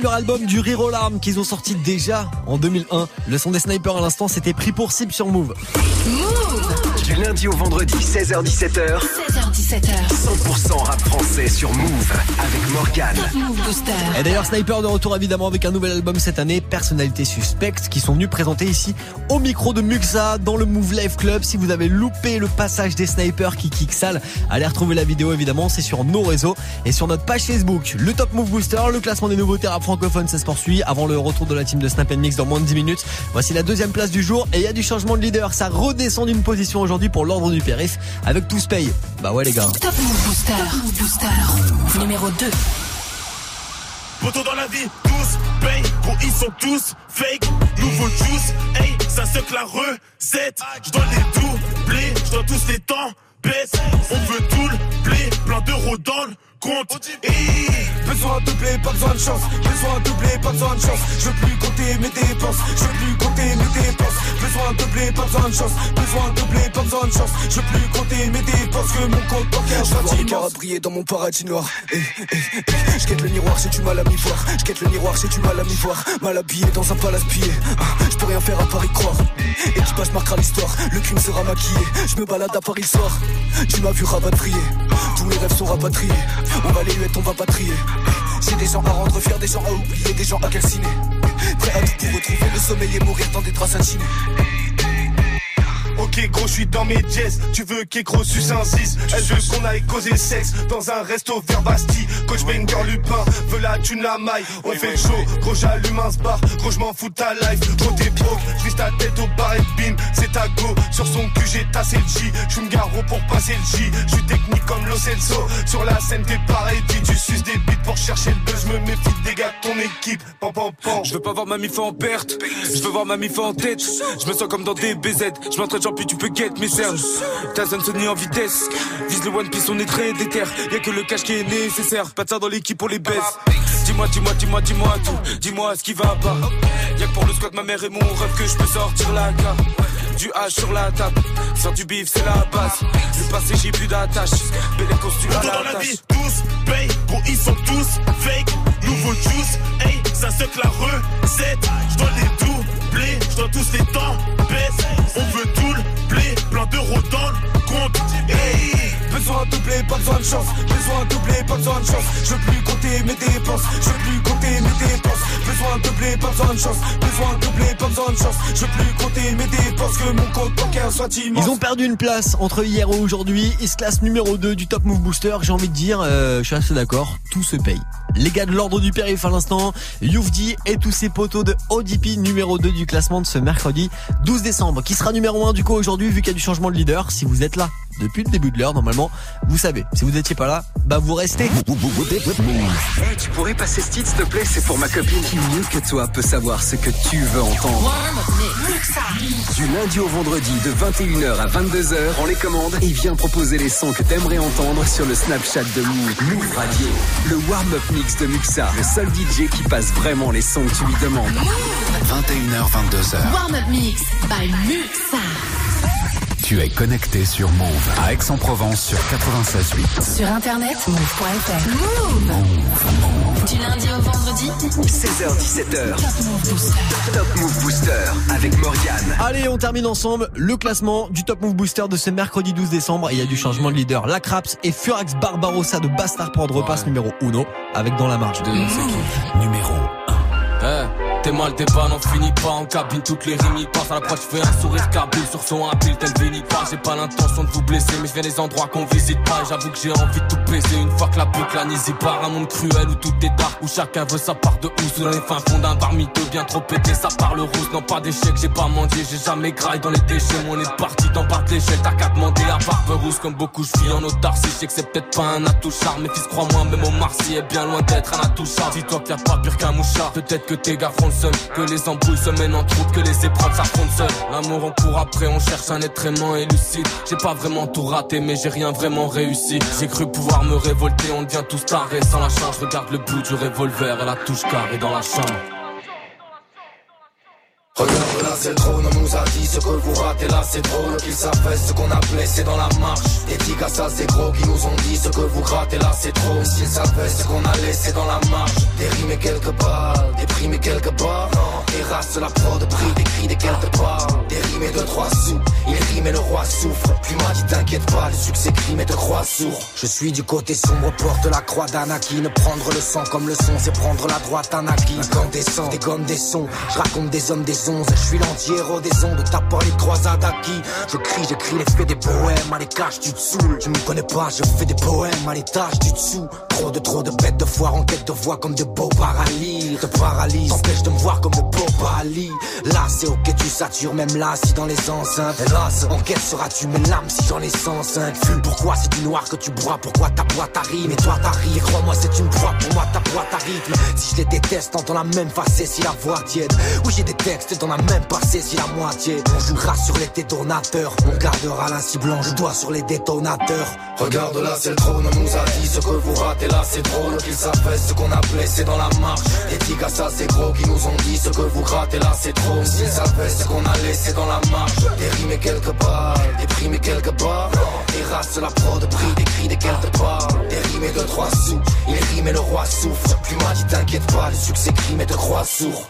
fois. Album du Rire aux larmes qu'ils ont sorti déjà en 2001. Le son des snipers à l'instant, c'était pris pour cible sur Move. Du lundi au vendredi, 16h-17h, 16h17h. 100% rap français sur Move avec Morgane. Move. Et d'ailleurs, Sniper de retour évidemment avec un nouvel album cette année, Personnalité Suspecte, qui sont venus présenter ici au micro de Muxa dans le Move Life Club. Si vous avez loupé le passage des snipers qui kick sale, allez retrouver la vidéo évidemment, c'est sur nos réseaux et sur notre page Facebook. Le Top Move Booster, le classement des nouveautés rap francophones, ça se poursuit avant le retour de la team de Snap Mix dans moins de 10 minutes. Voici la deuxième place du jour et il y a du changement de leader. Ça redescend d'une position aujourd'hui pour l'ordre du périph avec tous paye. Bah ouais les gars. Top Move Booster. Top Move Booster. Numéro 2. Poto dans la vie, tous paye, gros ils sont tous fake. Nouveau juice, hey, ça se que la recette. Je dois les doubler, je dois tous les temps baisse. On veut tout le blé, plein d'euros dans le compte. Besoin de blé, pas besoin de chance. Besoin de blé, pas besoin de chance. Je veux plus compter mes dépenses. Je veux plus compter mes dépenses. Besoin de blé, pas besoin de chance. Besoin de blé, pas besoin de chance. Je veux plus compter mes dépenses que mon compte bancaire Je vois les soit immense. briller dans mon paradis noir. Eh, eh, eh. Je guette le miroir, j'ai du mal à m'y voir. Je guette le miroir, j'ai du mal à m'y voir. Mal habillé dans un palace pillé. Ah, Je peux rien faire à part y croire. Équipage marquera l'histoire, le crime sera maquillé. Je me balade à Paris le soir. Tu m'as vu rapatrier. Tous mes rêves sont rapatriés. On va les huettes, on va pas trier. J'ai des gens à rendre fiers, des gens à oublier, des gens à calciner. Prêt à tout pour retrouver le sommeil et mourir dans des draps satinés. Ok, qu'égro, je suis dans mes jazz. Tu veux qu'égro suce un 6 Elle veut qu'on aille causer sexe dans un resto vers Bastille. Coach Banger Lupin veut la thune la maille. On fait le show, gros j'allume un bar. Gros je m'en fous ta life. Gros t'es broke, j'vise ta tête au bar et bim, c'est ta go. Sur son cul j'ai tassé le J. J'suis me garo pour passer le J. J'suis technique comme Lo Celso. Sur la scène t'es pareil, tu suces des bites ton équipe. Pam pam pam. Je veux pas voir ma mif en perte, je veux voir ma mif en tête. Je me sens comme dans des BZ, je m'entraîne puis tu peux get mes cernes. Tyson Sony en vitesse, vise le One Piece, on est très déter. Y'a que le cash qui est nécessaire, pas de ça dans l'équipe pour les baisse. Dis-moi, dis-moi, dis-moi, dis-moi tout, dis-moi ce qui va pas. Y'a que pour le squat, ma mère et mon rêve que je peux sortir la carte. Du H sur la table, faire du bif c'est la base. Le passé j'ai plus d'attache, costume à Partout dans la vie, tous payent, gros ils sont tous fake. Nouveau juice, hey, ça se la recette. Je dois les doubler, je dois tous les temps baisse. On veut tout le plein d'euros dans le compte. Hey. Besoin de doubler, pas besoin de chance. Besoin de doubler, pas besoin de chance. Je veux plus compter mes dépenses. Je veux plus compter mes dépenses. Besoin de doubler, pas besoin de chance. Besoin de doubler, pas besoin de chance. Je veux plus compter mes dépenses. Que mon compte bancaire soit immense. Ils ont perdu une place entre hier et aujourd'hui. Ils se classent numéro 2 du Top Move Booster. J'ai envie de dire, euh, je suis assez d'accord, tout se paye. Les gars de l'ordre du périph' à l'instant, Youfdi et tous ses poteaux de ODP numéro 2 du classement de ce mercredi 12 décembre. Qui sera numéro 1 du coup aujourd'hui vu qu'il y a du changement de leader. Si vous êtes là depuis le début de l'heure, normalement, vous savez. Si vous n'étiez pas là, bah vous restez. Hey, tu pourrais passer ce titre, s'il te plaît? C'est pour ma copine. Qui mieux que toi peut savoir ce que tu veux entendre? Du lundi au vendredi, de 21h à 22h, on les commande et viens proposer les sons que t'aimerais entendre sur le Snapchat de Move. Move Radio. Le warm-up mix de Muxa. Le seul DJ qui passe vraiment les sons que tu lui demandes. 21h, 22h. Warm-up mix by Muxa. Tu es connecté sur Move à Aix-en-Provence sur 96.8. Sur internet, move.fr. Move. Du lundi au vendredi. 16h-17h. Top Move Booster avec Morgane. Allez, on termine ensemble le classement du Top Move Booster de ce mercredi 12 décembre. Il y a du changement de leader. La Craps et Furax Barbarossa de Bastard Prod repasse numéro 1 avec dans la marge. Numéro Eh, T'es mal, t'es pas, n'en finis pas. En cabine, toutes les rimes y passent. À l'approche, je fais un sourire cabine sur son habile, tel Vinny pas, j'ai pas l'intention de vous blesser, mais je viens des endroits qu'on visite pas, j'avoue que j'ai envie de tout baiser, une fois que la boucle y part, un monde cruel où tout est dark, où chacun veut sa part de housse, dans les fins fonds d'un bar miteux, bien trop pété, ça parle rousse, non pas d'échec, j'ai pas mangé, j'ai jamais graille dans les déchets, on est parti d'en bas de l'échelle, t'as qu'à demander à barbe rousse, comme beaucoup je vis en autarcie, je sais que c'est peut-être pas un atout charme, mais fils crois-moi, même au Marcy est bien loin d'être un atout charme, dis-toi qu'il y a pas pire qu'un mouchard, peut-être que tes gars font le que les embrouilles se mènent en troupe, que les épreuves s'affrontent seules. L'amour on court après, on cherche un être aimant et lucide. J'ai pas vraiment tout raté, mais j'ai rien vraiment réussi. J'ai cru pouvoir me révolter, on devient tous tarés sans la chance. Regarde le bout du revolver et la touche carrée dans la chambre. Regarde là c'est le trône, on nous a dit ce que vous ratez là c'est drôle Qu'ils savaient ce qu'on a blessé dans la marche. Des ça c'est gros qui nous ont dit ce que vous grattez là c'est trop S'ils savaient ce qu'on a laissé dans la marche. Des et quelques balles, des et quelques barres Des races la prod, prix, des cris, des quelques balles Des et deux trois sous, il rime et le roi souffre. Plus m'a dit t'inquiète pas, le succès crime et te croit sourd. Je suis du côté sombre, porte la croix d'Anakin Prendre le sang comme le son, c'est prendre la droite Anakin Incandescent, des gommes, des sons, je raconte des hommes, des onze Je suis l'anti-héros des ondes, t'as pas les croisades acquis. Je crie, j'écris les faits des poèmes, à les tu te saoules. Tu me connais pas, je fais des poèmes, à l'étage du dessous Trop de trop de bêtes de foire en quête de voix comme de beaux paralyses Te paralyse, t'empêche de me voir comme de beaux paralyses Là c'est ok tu satures, même là si dans les enceintes. Hélas, en seras-tu mes lames si j'en ai 105 Fume, pourquoi c'est du noir que tu bois, pourquoi ta boîte arrive Et toi t'arrives, crois-moi c'est une proie, pour moi ta boîte arrive Si je les déteste, entends la même facette si la voix tiède. Oui j'ai des textes dans la même passé si la moitié. On jouera sur les détonateurs. On gardera l'inci blanc, je dois sur les détonateurs. Regarde là c'est le trône, on nous a dit ce que vous ratez là c'est drôle Qu'ils savaient ce qu'on a blessé dans la marche. Des tigas ça c'est gros qui nous ont dit ce que vous grattez. Là c'est trop. S'ils savaient ce qu'on a laissé dans la marche. Et quelques balles, et quelques barres Des races la prod, prix, des cris, des quelques balles et deux trois sous, il rime et le roi souffre Plus m'a dit t'inquiète pas, le succès crime et te croit sourd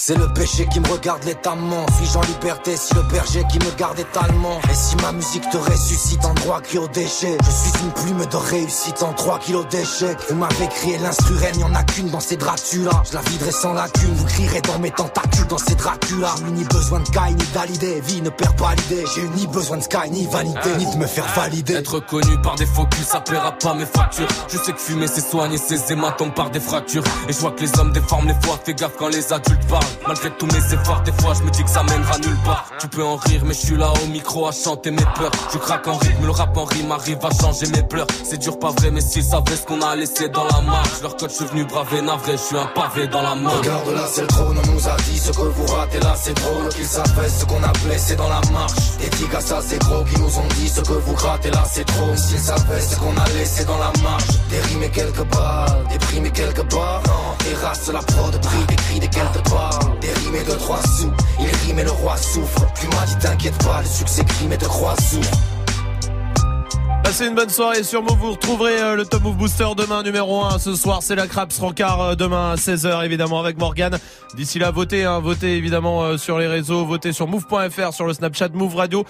C'est le péché qui me regarde létamment. Suis-je en liberté si le berger qui me garde est Et si ma musique te ressuscite en droit qui au déchet? Je suis une plume de réussite en 3 kilos d'échecs Vous m'avez crié l'instru n'y en a qu'une dans ces Dracula Je la viderai sans lacune, vous crierez dans mes tentacules dans ces Dracula J'ai ni besoin de Kai ni d'Alidé, vie ne perd pas l'idée. J'ai eu ni besoin de Sky ni vanité, ni de me faire valider. Être connu par des faux culs, ça paiera pas mes factures. Je sais que fumer c'est soigner ses hématomes par des fractures. Et je vois que les hommes déforment les fois, fais gaffe quand les adultes parlent Malgré tous mes efforts, des fois je me dis que ça mènera nulle part. Tu peux en rire, mais je suis là au micro à chanter mes peurs. Je craque en rythme, le rap en rime arrive à changer mes pleurs. C'est dur, pas vrai, mais s'ils savaient ce qu'on a laissé dans la marche. Leur code, je suis venu braver, navré, je suis un pavé dans la main. Regarde là, c'est le trône, on nous a dit ce que vous ratez là, c'est drôle. Qu'ils savaient ce qu'on a blessé dans la marche. Des dix ça c'est gros, qui nous ont dit ce que vous grattez là, c'est trop. S'ils savaient ce qu'on a laissé dans la marche. Des rimes et quelques balles, des primes Passez une bonne soirée sur Move. Vous retrouverez euh, le Top Move Booster demain numéro 1. Ce soir, c'est la Craps Rancard euh, demain à 16h évidemment avec Morgan. D'ici là, votez, hein, votez évidemment euh, sur les réseaux, votez sur move.fr, sur le Snapchat Move Radio.